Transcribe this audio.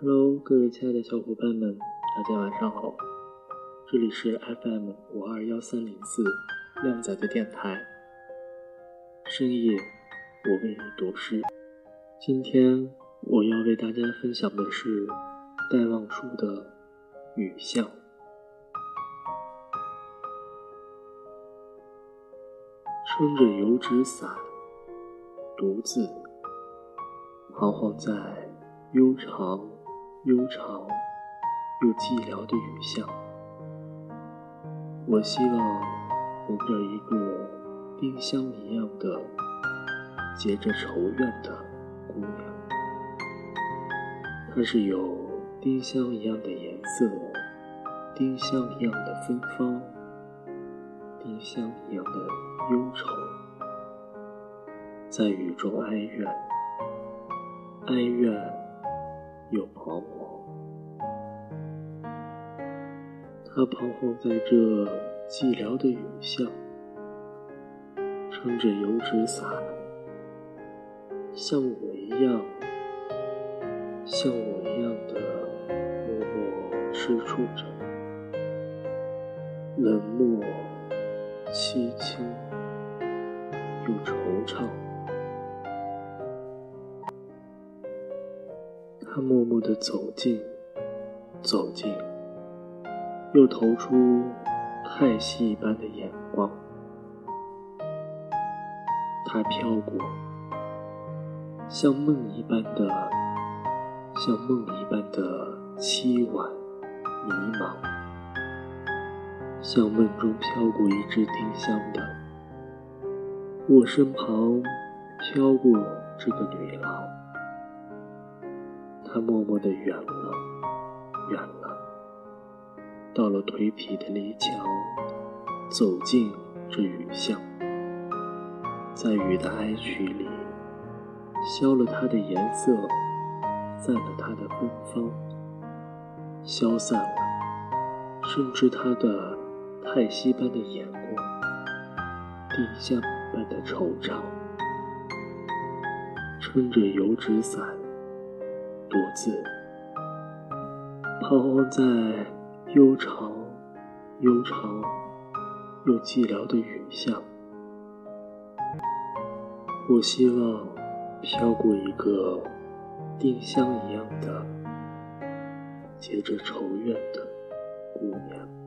Hello，各位亲爱的小伙伴们，大家晚上好，这里是 FM 五二幺三零四靓仔的电台。深夜，我为你读诗。今天我要为大家分享的是戴望舒的《雨巷》。撑着油纸伞，独自彷徨在悠长、悠长又寂寥的雨巷。我希望能有一个丁香一样的结着愁怨的姑娘。她是有丁香一样的颜色，丁香一样的芬芳。丁香一样的忧愁，在雨中哀怨，哀怨又彷徨。他彷徨在这寂寥的雨巷，撑着油纸伞，像我一样，像我一样的默默吃醋着，冷漠。凄清又惆怅，他默默地走近，走近，又投出太息一般的眼光。他飘过，像梦一般的，像梦一般的凄婉迷茫。像梦中飘过一只丁香的，我身旁飘过这个女郎，她默默地远了，远了，到了颓圮的篱墙，走进这雨巷，在雨的哀曲里，消了它的颜色，散了它的芬芳，消散了，甚至它的。太息般的眼光，丁香般的惆怅，撑着油纸伞，独自彷徨在悠长、悠长又寂寥的雨巷。我希望飘过一个丁香一样的结着愁怨的姑娘。